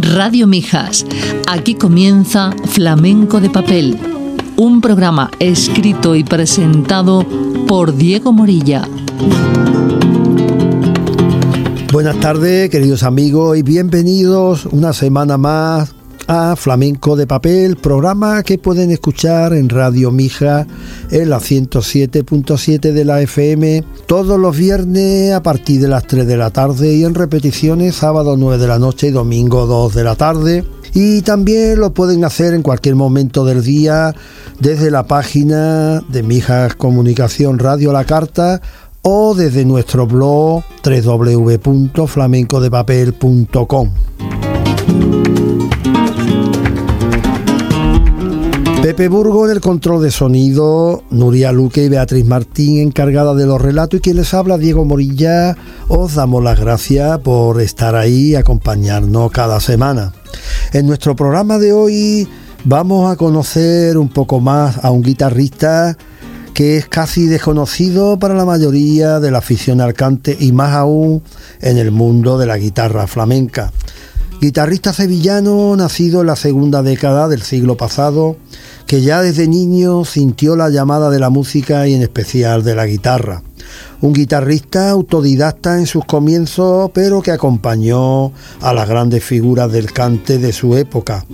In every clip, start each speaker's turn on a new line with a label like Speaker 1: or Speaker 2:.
Speaker 1: Radio Mijas. Aquí comienza Flamenco de Papel, un programa escrito y presentado por Diego Morilla.
Speaker 2: Buenas tardes, queridos amigos, y bienvenidos una semana más a Flamenco de Papel, programa que pueden escuchar en Radio Mija en la 107.7 de la FM todos los viernes a partir de las 3 de la tarde y en repeticiones sábado 9 de la noche y domingo 2 de la tarde. Y también lo pueden hacer en cualquier momento del día desde la página de Mijas Comunicación Radio La Carta o desde nuestro blog www.flamencodepapel.com. Pepe Burgo en el control de sonido, Nuria Luque y Beatriz Martín encargada de los relatos y quien les habla Diego Morilla, os damos las gracias por estar ahí y acompañarnos cada semana. En nuestro programa de hoy vamos a conocer un poco más a un guitarrista que es casi desconocido para la mayoría de la afición al cante y más aún en el mundo de la guitarra flamenca. Guitarrista sevillano nacido en la segunda década del siglo pasado, que ya desde niño sintió la llamada de la música y en especial de la guitarra. Un guitarrista autodidacta en sus comienzos, pero que acompañó a las grandes figuras del cante de su época.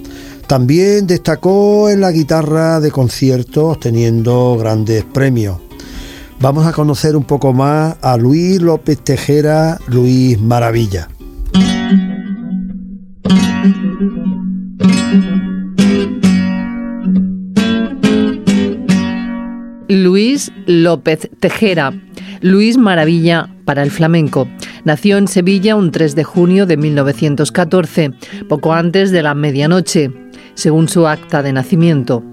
Speaker 2: También destacó en la guitarra de conciertos, teniendo grandes premios. Vamos a conocer un poco más a Luis López Tejera, Luis Maravilla.
Speaker 1: Luis López Tejera. Luis Maravilla para el flamenco. Nació en Sevilla un 3 de junio de 1914, poco antes de la medianoche, según su acta de nacimiento.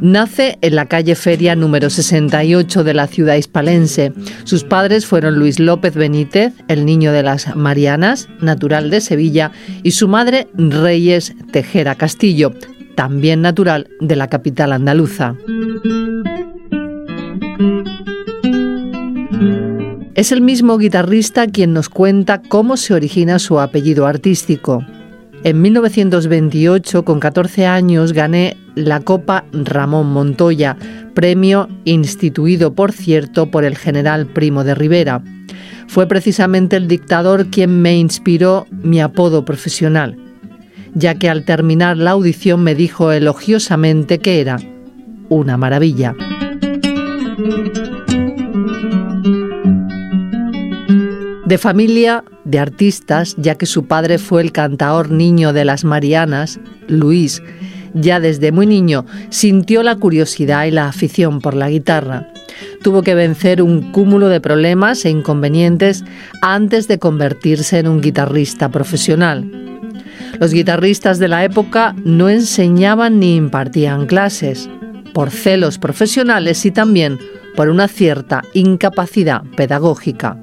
Speaker 1: Nace en la calle Feria número 68 de la ciudad hispalense. Sus padres fueron Luis López Benítez, el niño de las Marianas, natural de Sevilla, y su madre Reyes Tejera Castillo, también natural de la capital andaluza. Es el mismo guitarrista quien nos cuenta cómo se origina su apellido artístico. En 1928, con 14 años, gané la Copa Ramón Montoya, premio instituido, por cierto, por el general Primo de Rivera. Fue precisamente el dictador quien me inspiró mi apodo profesional, ya que al terminar la audición me dijo elogiosamente que era una maravilla. De familia de artistas, ya que su padre fue el cantaor niño de las Marianas, Luis, ya desde muy niño sintió la curiosidad y la afición por la guitarra. Tuvo que vencer un cúmulo de problemas e inconvenientes antes de convertirse en un guitarrista profesional. Los guitarristas de la época no enseñaban ni impartían clases, por celos profesionales y también por una cierta incapacidad pedagógica.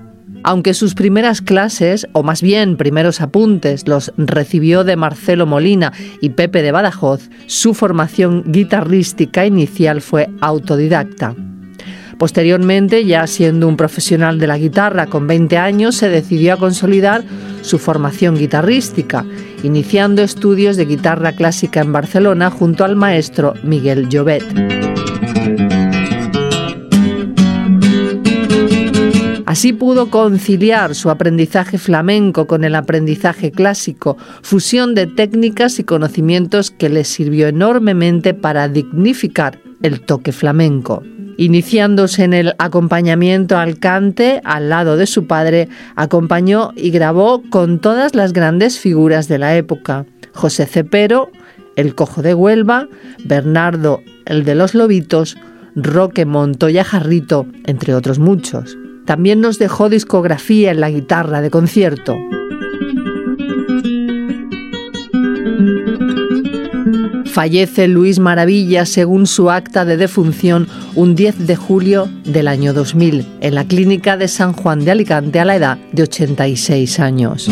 Speaker 1: Aunque sus primeras clases, o más bien primeros apuntes, los recibió de Marcelo Molina y Pepe de Badajoz, su formación guitarrística inicial fue autodidacta. Posteriormente, ya siendo un profesional de la guitarra con 20 años, se decidió a consolidar su formación guitarrística, iniciando estudios de guitarra clásica en Barcelona junto al maestro Miguel Llobet. Así pudo conciliar su aprendizaje flamenco con el aprendizaje clásico, fusión de técnicas y conocimientos que le sirvió enormemente para dignificar el toque flamenco. Iniciándose en el acompañamiento al cante al lado de su padre, acompañó y grabó con todas las grandes figuras de la época. José Cepero, el Cojo de Huelva, Bernardo, el de los Lobitos, Roque Montoya Jarrito, entre otros muchos. También nos dejó discografía en la guitarra de concierto. Fallece Luis Maravilla según su acta de defunción un 10 de julio del año 2000 en la clínica de San Juan de Alicante a la edad de 86 años.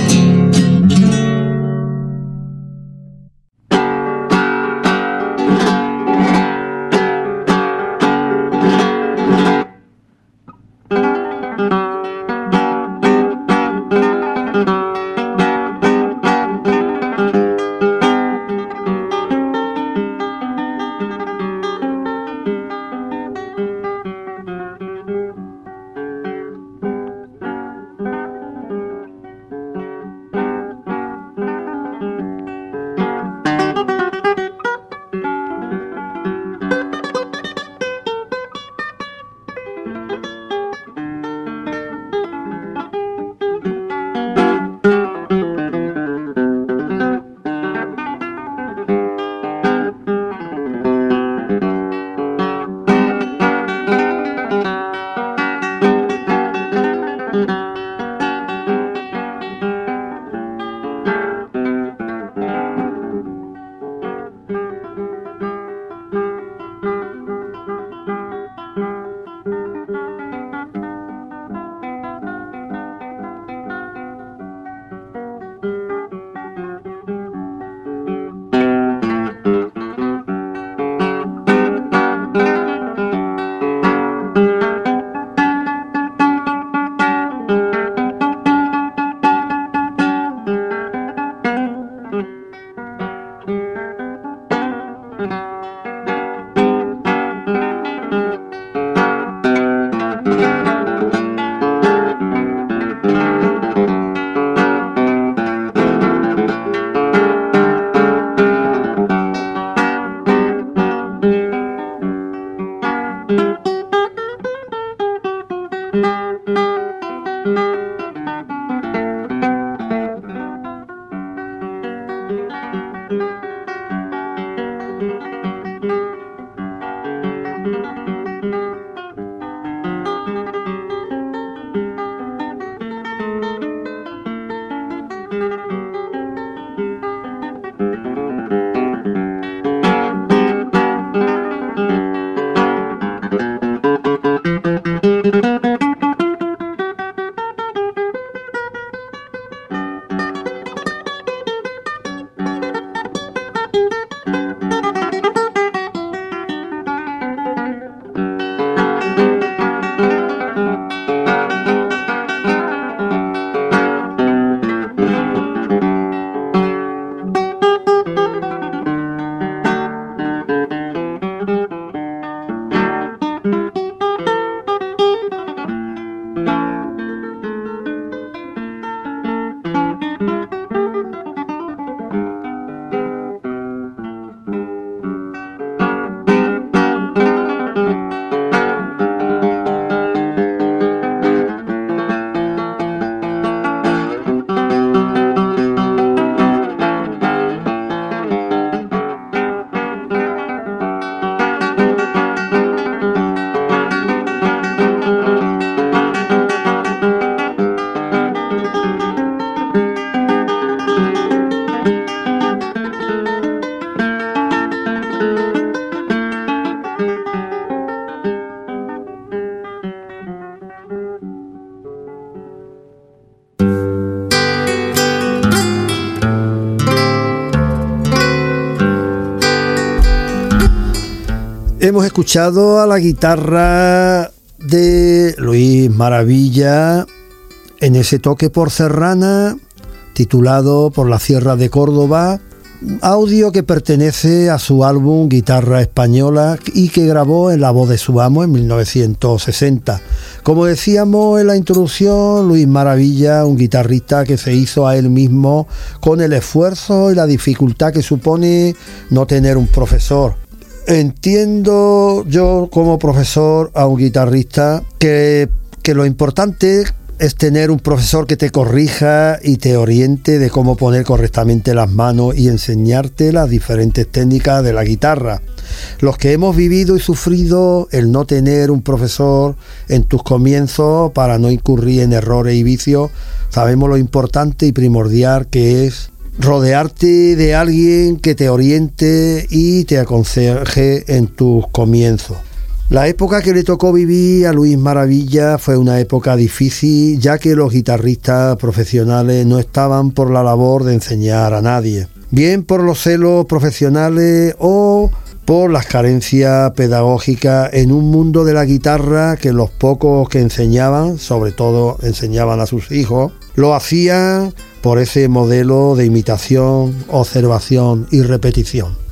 Speaker 2: Escuchado a la guitarra de Luis Maravilla en ese toque por Serrana titulado Por la Sierra de Córdoba, audio que pertenece a su álbum Guitarra Española y que grabó en la voz de su amo en 1960. Como decíamos en la introducción, Luis Maravilla, un guitarrista que se hizo a él mismo con el esfuerzo y la dificultad que supone no tener un profesor. Entiendo yo como profesor a un guitarrista que, que lo importante es tener un profesor que te corrija y te oriente de cómo poner correctamente las manos y enseñarte las diferentes técnicas de la guitarra. Los que hemos vivido y sufrido el no tener un profesor en tus comienzos para no incurrir en errores y vicios, sabemos lo importante y primordial que es rodearte de alguien que te oriente y te aconseje en tus comienzos. La época que le tocó vivir a Luis Maravilla fue una época difícil, ya que los guitarristas profesionales no estaban por la labor de enseñar a nadie, bien por los celos profesionales o por las carencias pedagógicas en un mundo de la guitarra que los pocos que enseñaban, sobre todo enseñaban a sus hijos, lo hacían por ese modelo de imitación, observación y repetición.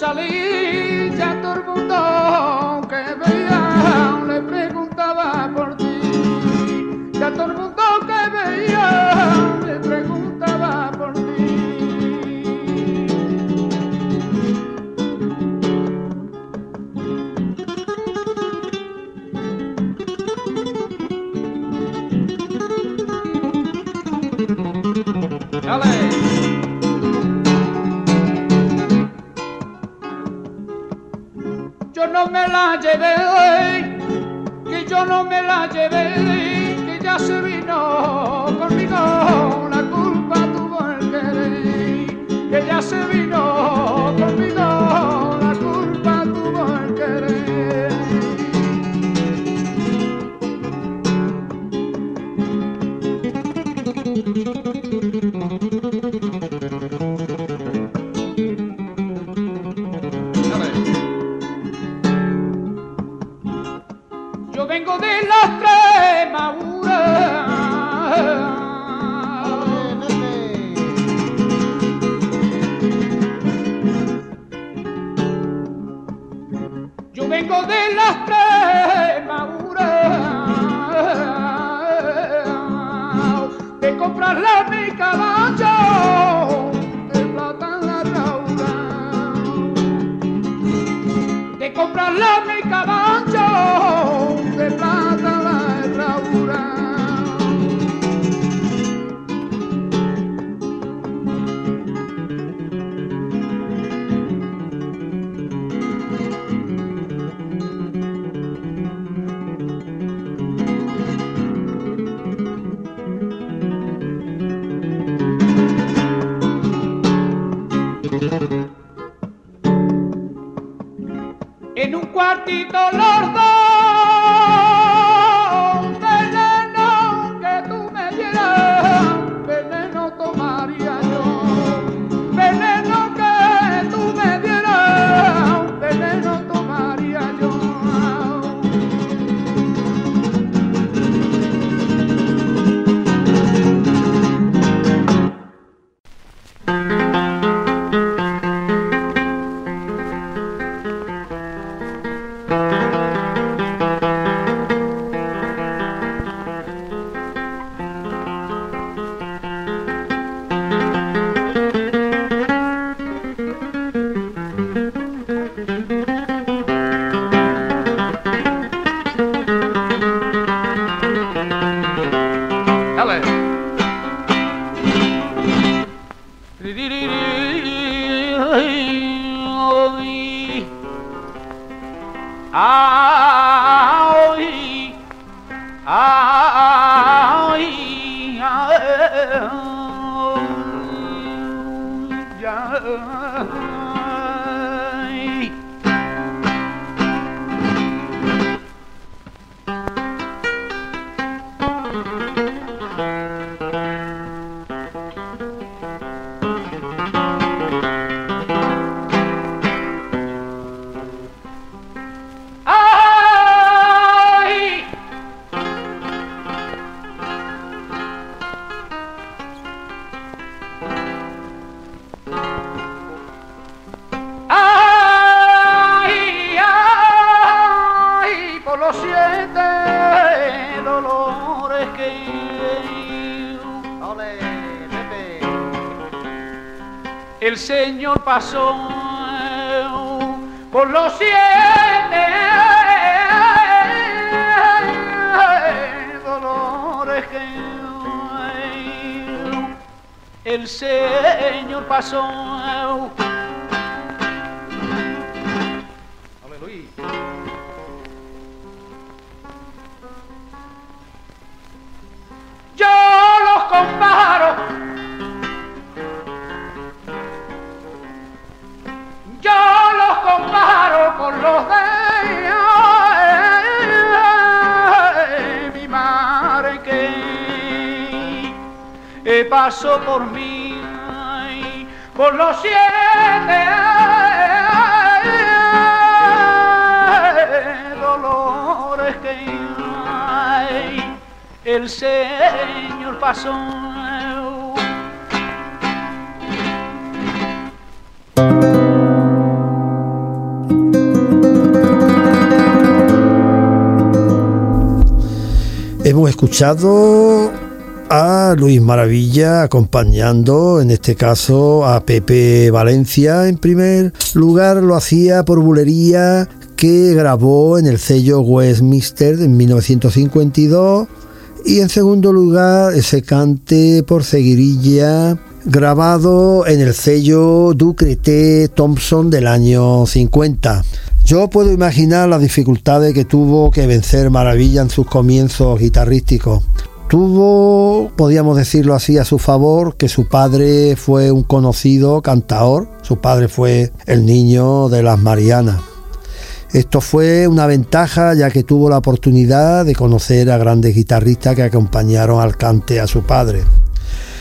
Speaker 3: salir. Pasó por mí, ay, por los siete dolores que ay, el Señor pasó.
Speaker 2: Hemos escuchado Luis Maravilla acompañando, en este caso, a Pepe Valencia. En primer lugar lo hacía por bulería que grabó en el sello Westminster en 1952 y en segundo lugar ese cante por seguirilla grabado en el sello Ducreté Thompson del año 50. Yo puedo imaginar las dificultades que tuvo que vencer Maravilla en sus comienzos guitarrísticos. Tuvo, podríamos decirlo así, a su favor que su padre fue un conocido cantador, su padre fue el niño de las Marianas. Esto fue una ventaja ya que tuvo la oportunidad de conocer a grandes guitarristas que acompañaron al cante a su padre.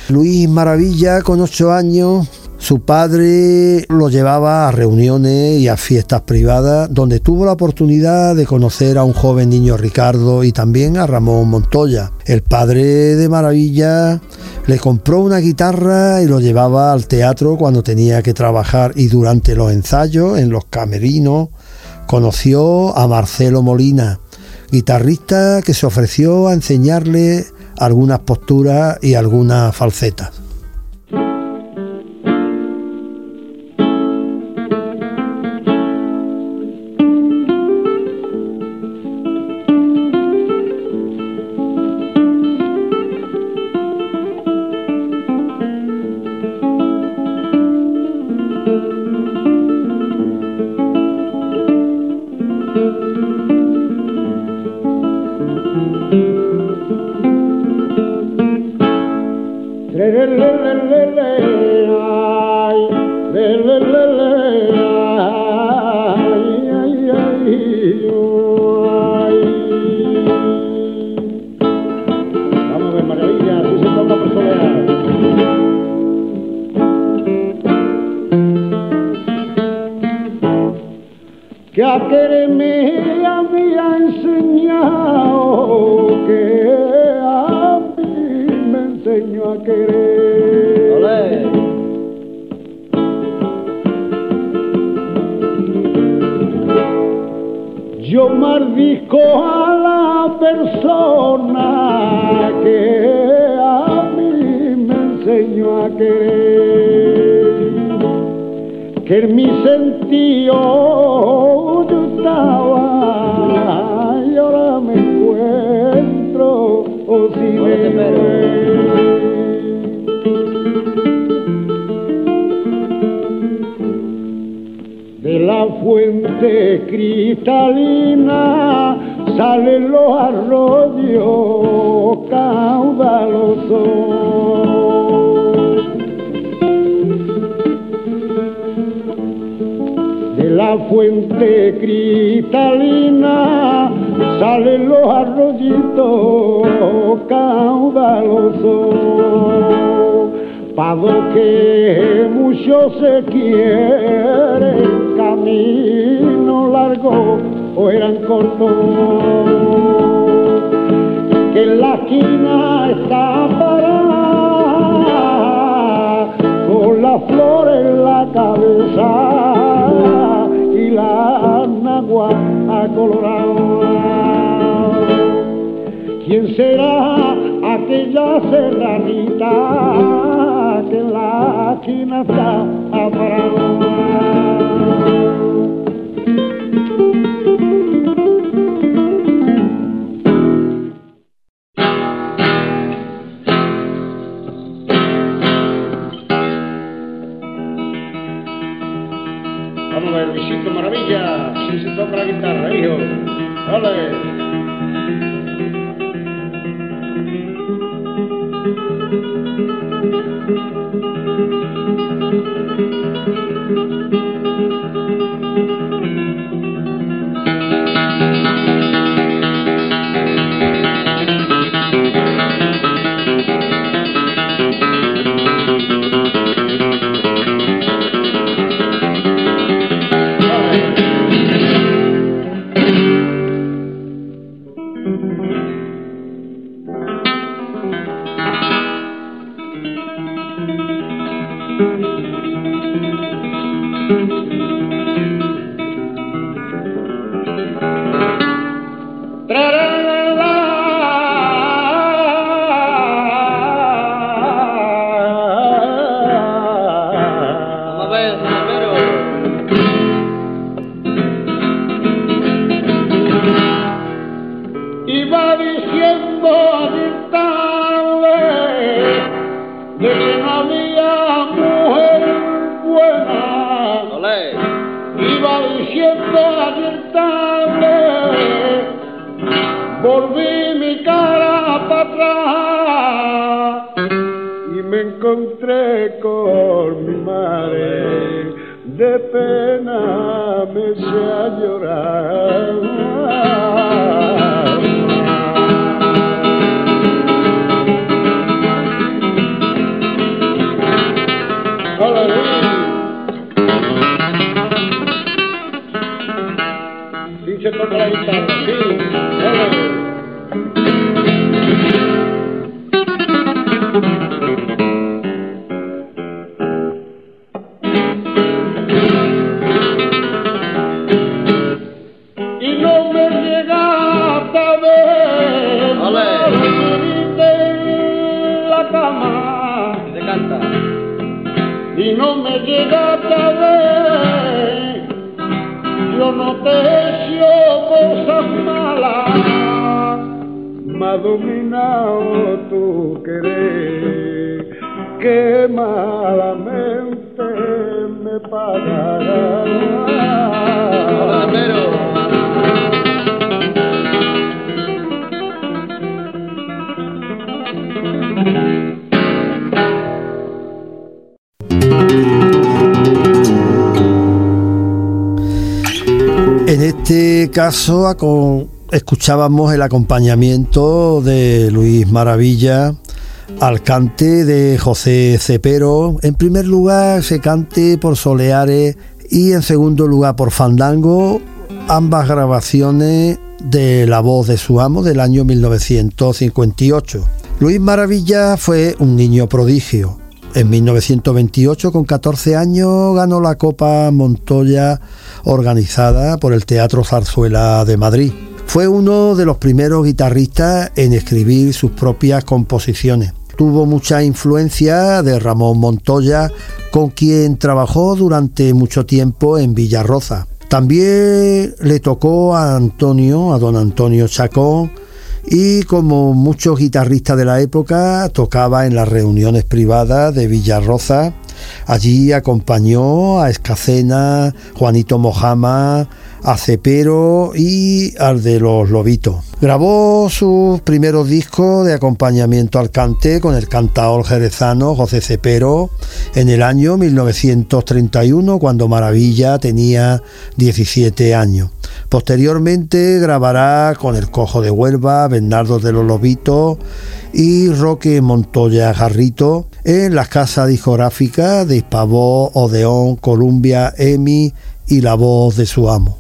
Speaker 2: Luis Maravilla, con ocho años, su padre lo llevaba a reuniones y a fiestas privadas donde tuvo la oportunidad de conocer a un joven niño Ricardo y también a Ramón Montoya. El padre de Maravilla le compró una guitarra y lo llevaba al teatro cuando tenía que trabajar y durante los ensayos en los camerinos conoció a Marcelo Molina, guitarrista que se ofreció a enseñarle algunas posturas y algunas falsetas.
Speaker 4: Que en mi sentido yo estaba y ahora me encuentro oh, sin
Speaker 5: Oye, pero-
Speaker 4: él. De la fuente cristalina salen los arroyos caudalosos. La fuente cristalina salen los arroyitos caudalosos. Pado que mucho se quiere, camino largo o eran cortos. Que la esquina está parada, con la flor en la cabeza nagua acolorada. ¿Quién será aquella serranita que la esquina está?
Speaker 2: ಕೊಟ್ಟರೆ caso escuchábamos el acompañamiento de Luis Maravilla al cante de José Cepero. En primer lugar se cante por Soleares y en segundo lugar por Fandango ambas grabaciones de La voz de su amo del año 1958. Luis Maravilla fue un niño prodigio. En 1928, con 14 años, ganó la Copa Montoya organizada por el Teatro Zarzuela de Madrid. Fue uno de los primeros guitarristas en escribir sus propias composiciones. Tuvo mucha influencia de Ramón Montoya, con quien trabajó durante mucho tiempo en Villarroza. También le tocó a Antonio, a don Antonio Chacón, y como muchos guitarristas de la época, tocaba en las reuniones privadas de Villarroza. Allí acompañó a Escacena, Juanito Mojama, a Cepero y al de los Lobitos. Grabó sus primeros discos de acompañamiento al cante con el cantaor jerezano José Cepero en el año 1931 cuando Maravilla tenía 17 años. Posteriormente grabará con el Cojo de Huelva, Bernardo de los Lobitos y Roque Montoya Garrito en las casas discográficas de Hispavoz, Odeón, Columbia, EMI y La Voz de su amo.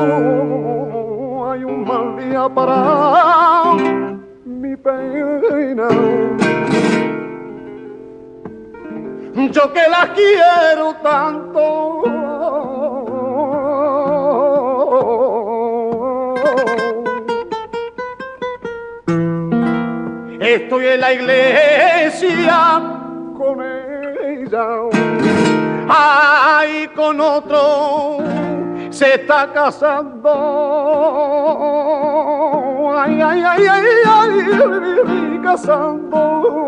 Speaker 6: Hay un mal día para mi pena. Yo que la quiero tanto. Estoy en la iglesia con ella. Ay, con otro se está casando. Ay, ay, ay, ay, ay, casando.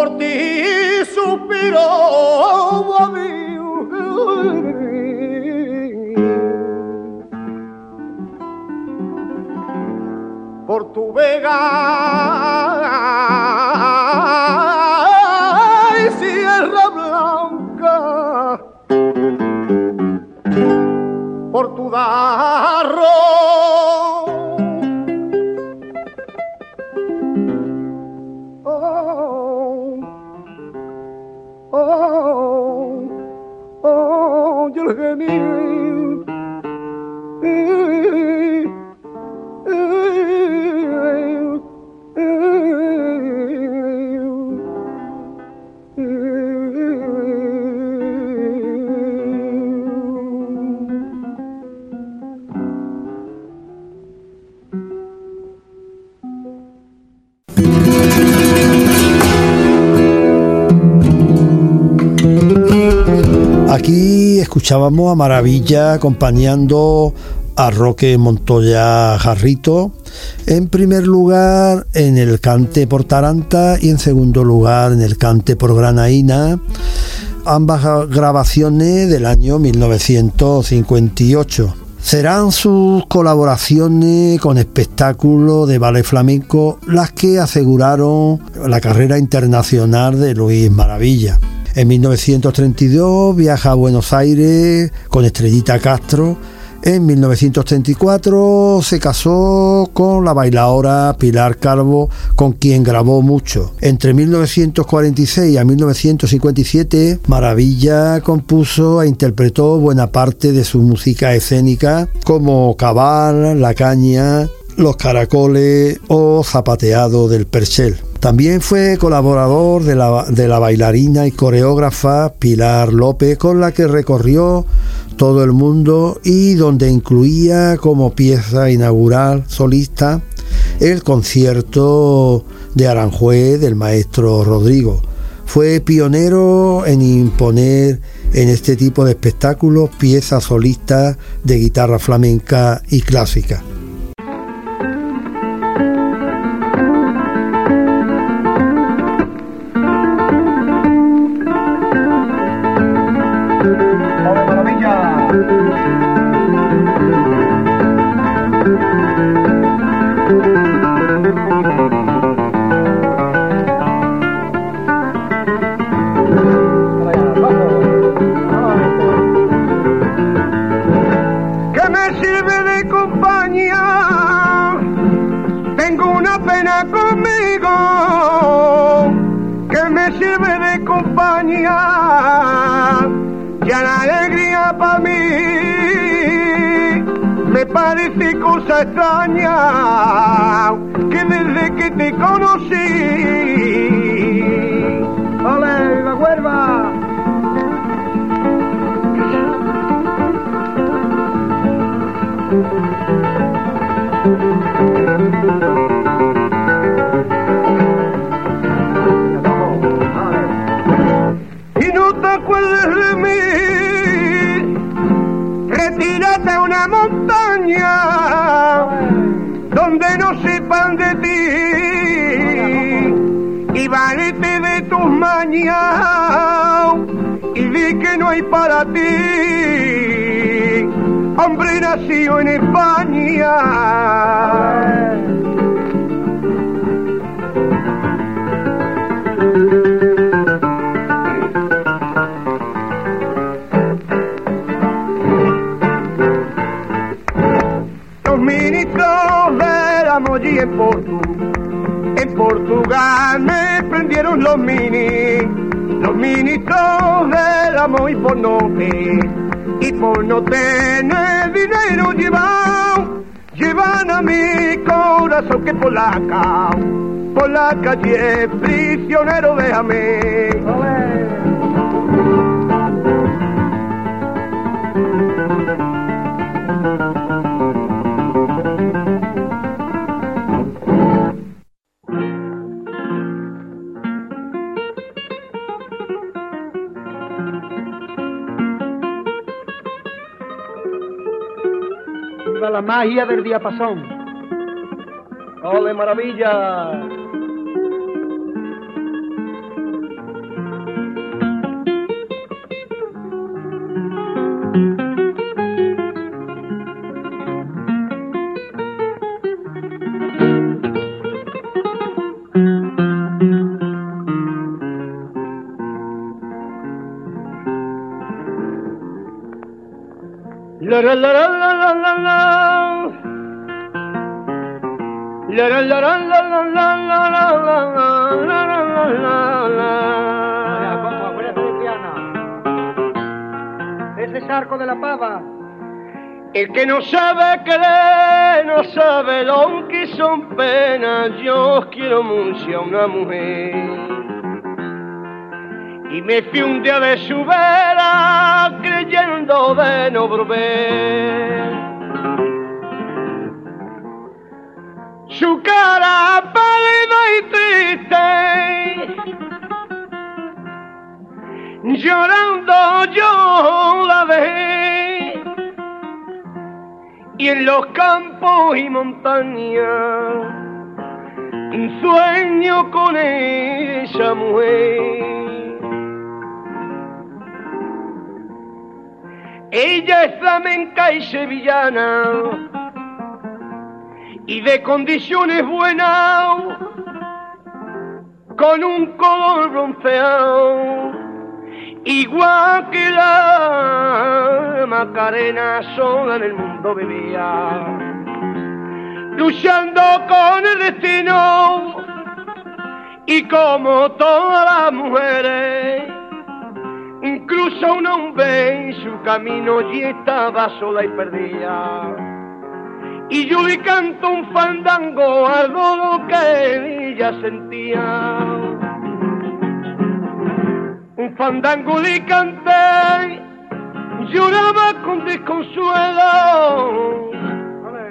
Speaker 6: Por ti suspiro a por tu vega
Speaker 2: Aquí escuchábamos a Maravilla acompañando a Roque Montoya Jarrito. En primer lugar en el cante por Taranta y en segundo lugar en el cante por Granaína. Ambas grabaciones del año 1958. Serán sus colaboraciones con espectáculos de ballet flamenco las que aseguraron la carrera internacional de Luis Maravilla. En 1932 viaja a Buenos Aires con Estrellita Castro. En 1934 se casó con la bailadora Pilar Calvo, con quien grabó mucho. Entre 1946 a 1957, Maravilla compuso e interpretó buena parte de su música escénica, como Cabal, La Caña, Los Caracoles o Zapateado del Perchel. También fue colaborador de la, de la, bailarina y coreógrafa Pilar López, con la que recorrió todo el mundo y donde incluía como pieza inaugural solista el concierto de Aranjuez del maestro Rodrigo. Fue pionero en imponer en este tipo de espectáculos piezas solistas de guitarra flamenca y clásica.
Speaker 6: Para ti hombre nacido en España y en Portu. En Portugal me prendieron los mini, los ministros del amor y por noche. Y
Speaker 7: y por no tener dinero llevado, llevan a mi corazón que por la por la calle prisionero déjame.
Speaker 8: La magia del diapasón. ¡Ole, maravilla! La la la la la la Ese es arco de la pava. El que no sabe querer, no sabe lo que son penas. Yo quiero mucho a una mujer y me fui un día de su vera creyendo de no volver. Su cara pálida y triste, llorando yo la dejé, y en los campos y montañas sueño con esa mujer. Ella es flamenca y sevillana y de condiciones buenas, con un color bronceado, igual que la Macarena sola en el mundo vivía, luchando con el destino y como todas las mujeres Incluso un hombre en su camino y estaba sola y perdida. Y yo le canto un fandango, algo lo que ella sentía. Un fandango le canté, lloraba con desconsuelo.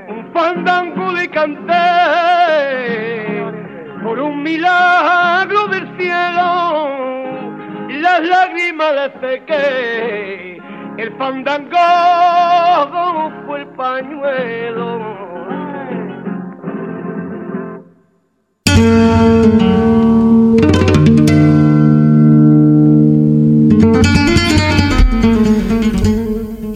Speaker 8: Un fandango le canté por un milagro del cielo las lágrimas de sequé, el fandango fue el pañuelo.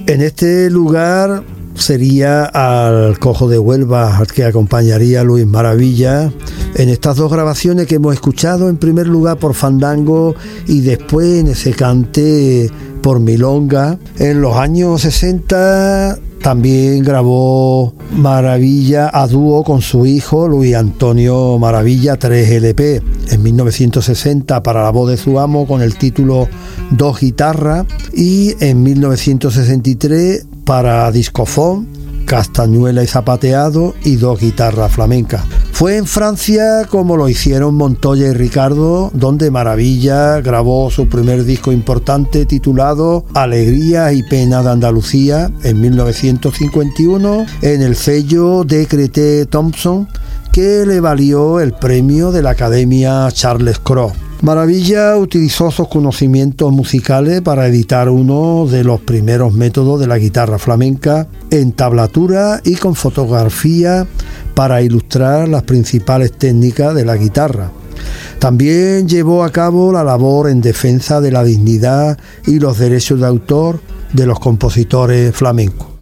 Speaker 2: En este lugar sería al Cojo de Huelva, al que acompañaría Luis Maravilla en estas dos grabaciones que hemos escuchado, en primer lugar por Fandango y después en ese cante por Milonga. En los años 60 también grabó Maravilla a dúo con su hijo Luis Antonio Maravilla 3 LP en 1960 para la voz de su amo con el título Dos guitarras y en 1963 para discofón castañuela y zapateado y dos guitarras flamencas. Fue en Francia como lo hicieron Montoya y Ricardo, donde Maravilla grabó su primer disco importante titulado Alegría y Pena de Andalucía en 1951 en el sello de Thompson que le valió el premio de la Academia Charles Cros. Maravilla utilizó sus conocimientos musicales para editar uno de los primeros métodos de la guitarra flamenca en tablatura y con fotografía para ilustrar las principales técnicas de la guitarra. También llevó a cabo la labor en defensa de la dignidad y los derechos de autor de los compositores flamencos.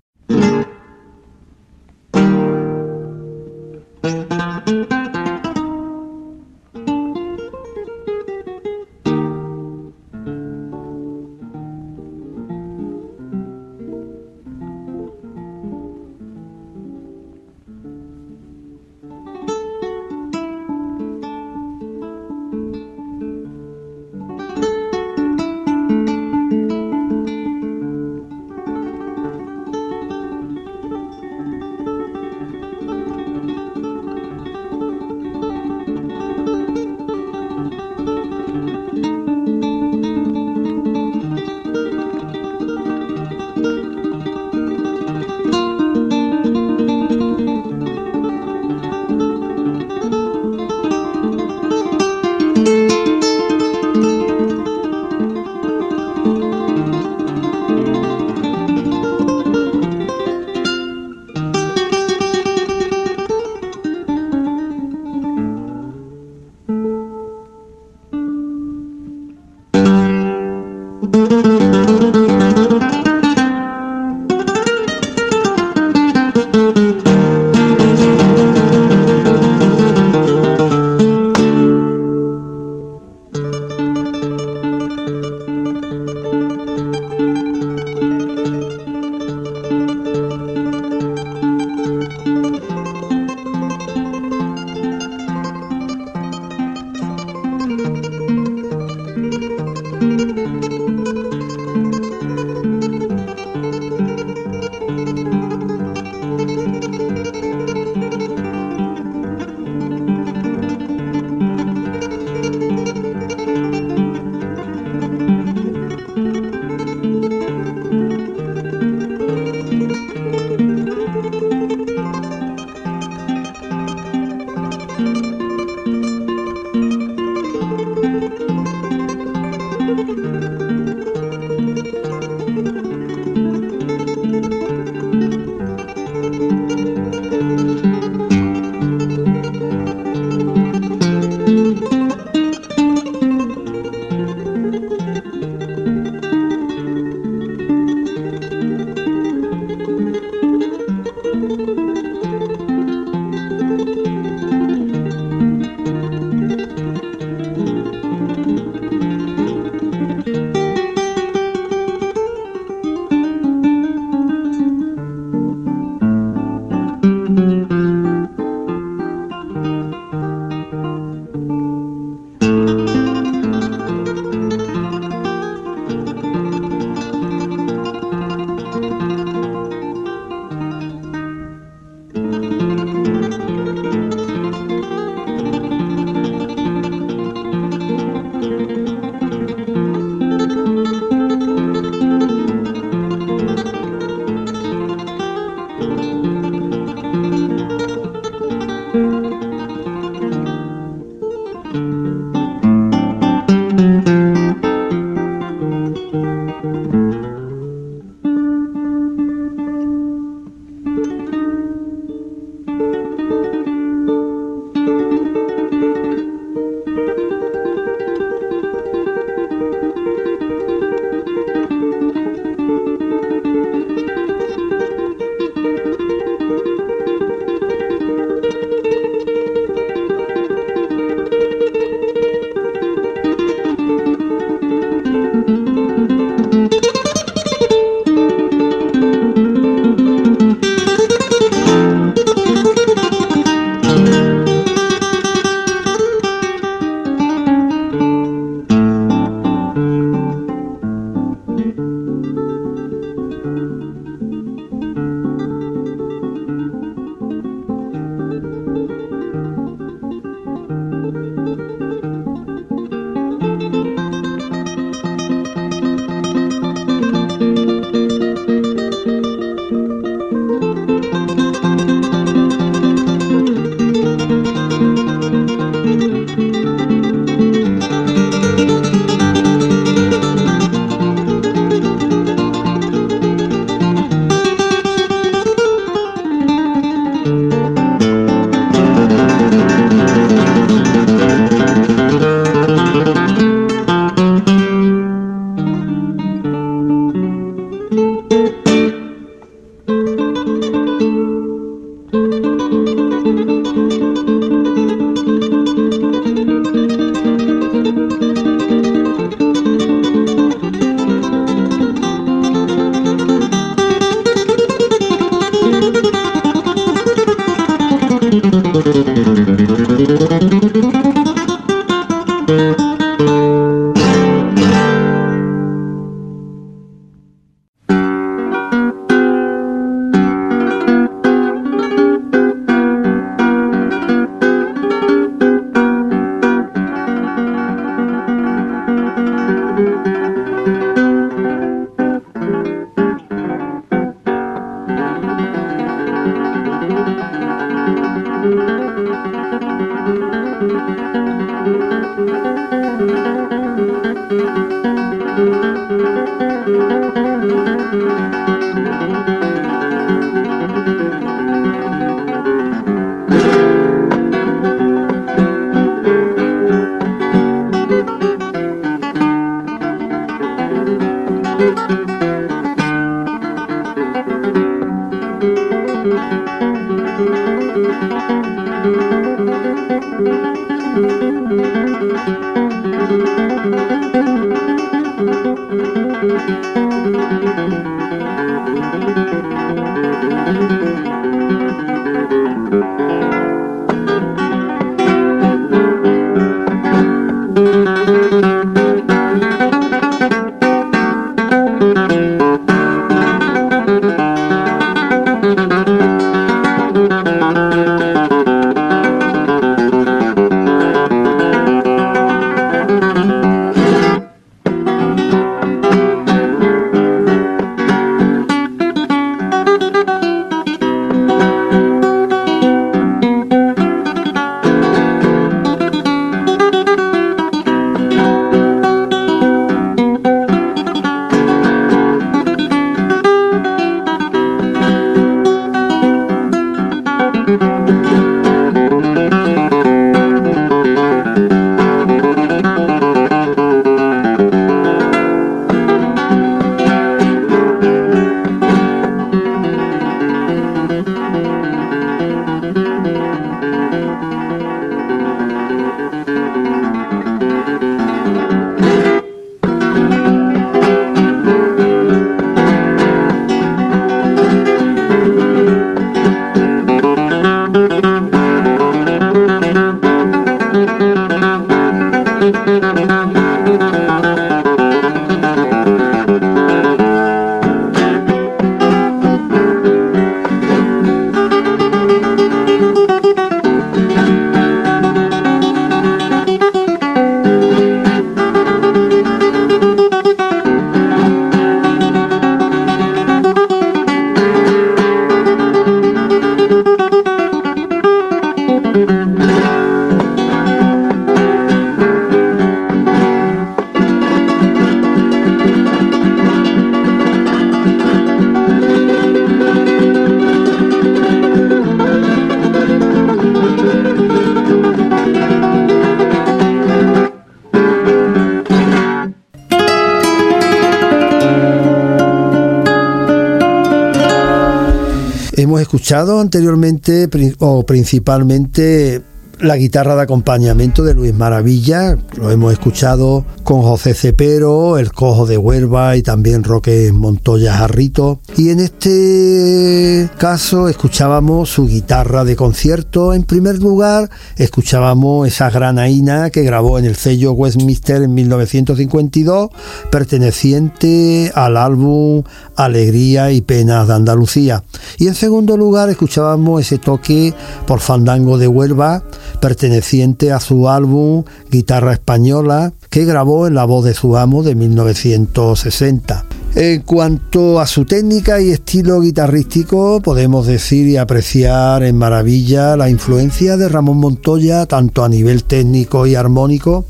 Speaker 2: Escuchado anteriormente o principalmente la guitarra de acompañamiento de Luis Maravilla, lo hemos escuchado con José Cepero, El Cojo de Huelva y también Roque Montoya Jarrito. Y en este caso escuchábamos su guitarra de concierto. En primer lugar, escuchábamos esa granaína que grabó en el sello Westminster en 1952, perteneciente al álbum Alegría y Penas de Andalucía. Y en segundo lugar, escuchábamos ese toque por Fandango de Huelva, perteneciente a su álbum Guitarra Española, que grabó en la voz de su amo de 1960. En cuanto a su técnica y estilo guitarrístico, podemos decir y apreciar en maravilla la influencia de Ramón Montoya, tanto a nivel técnico y armónico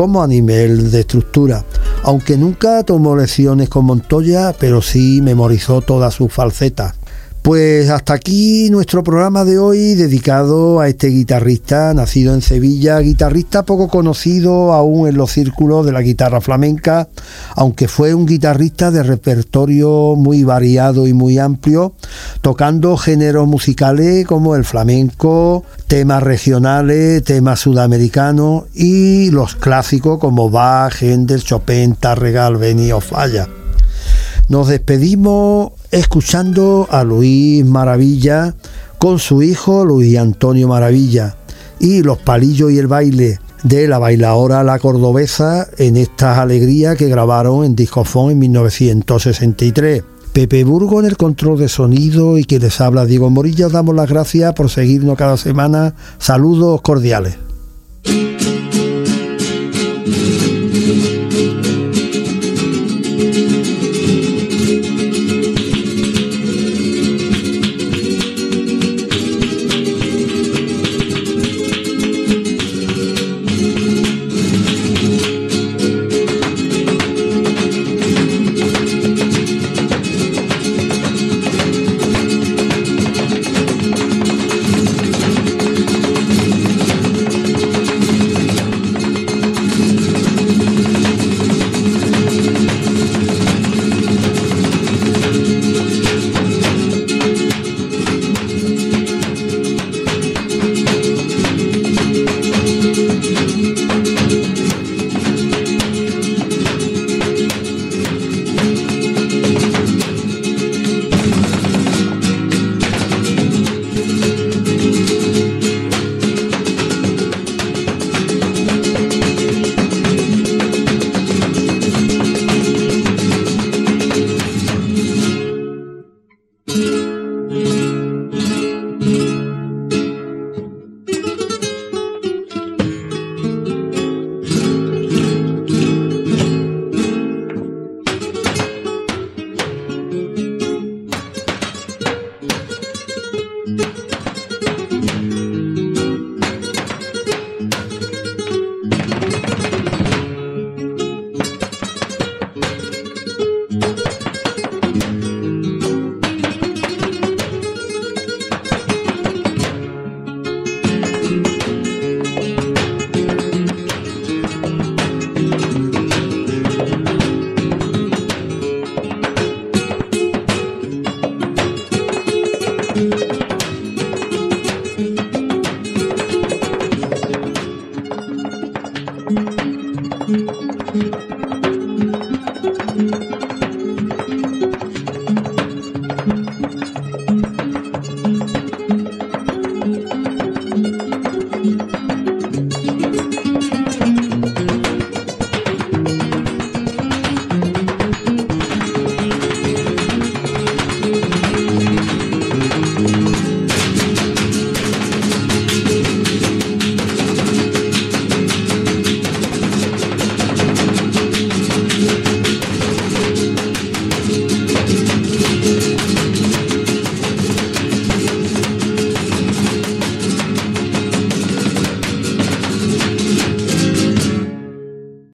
Speaker 2: como a nivel de estructura. Aunque nunca tomó lecciones con Montoya, pero sí memorizó todas sus falsetas. Pues hasta aquí nuestro programa de hoy dedicado a este guitarrista nacido en Sevilla, guitarrista poco conocido aún en los círculos de la guitarra flamenca, aunque fue un guitarrista de repertorio muy variado y muy amplio, tocando géneros musicales como el flamenco, temas regionales, temas sudamericanos y los clásicos como Bach, Händel, Chopin, Tarregal, Beni o Falla. Nos despedimos escuchando a Luis Maravilla con su hijo Luis Antonio Maravilla y los palillos y el baile de la bailadora La Cordobesa en estas alegrías que grabaron en Discofón en 1963. Pepe Burgo en el control de sonido y quien les habla Diego Morilla, os damos las gracias por seguirnos cada semana. Saludos cordiales.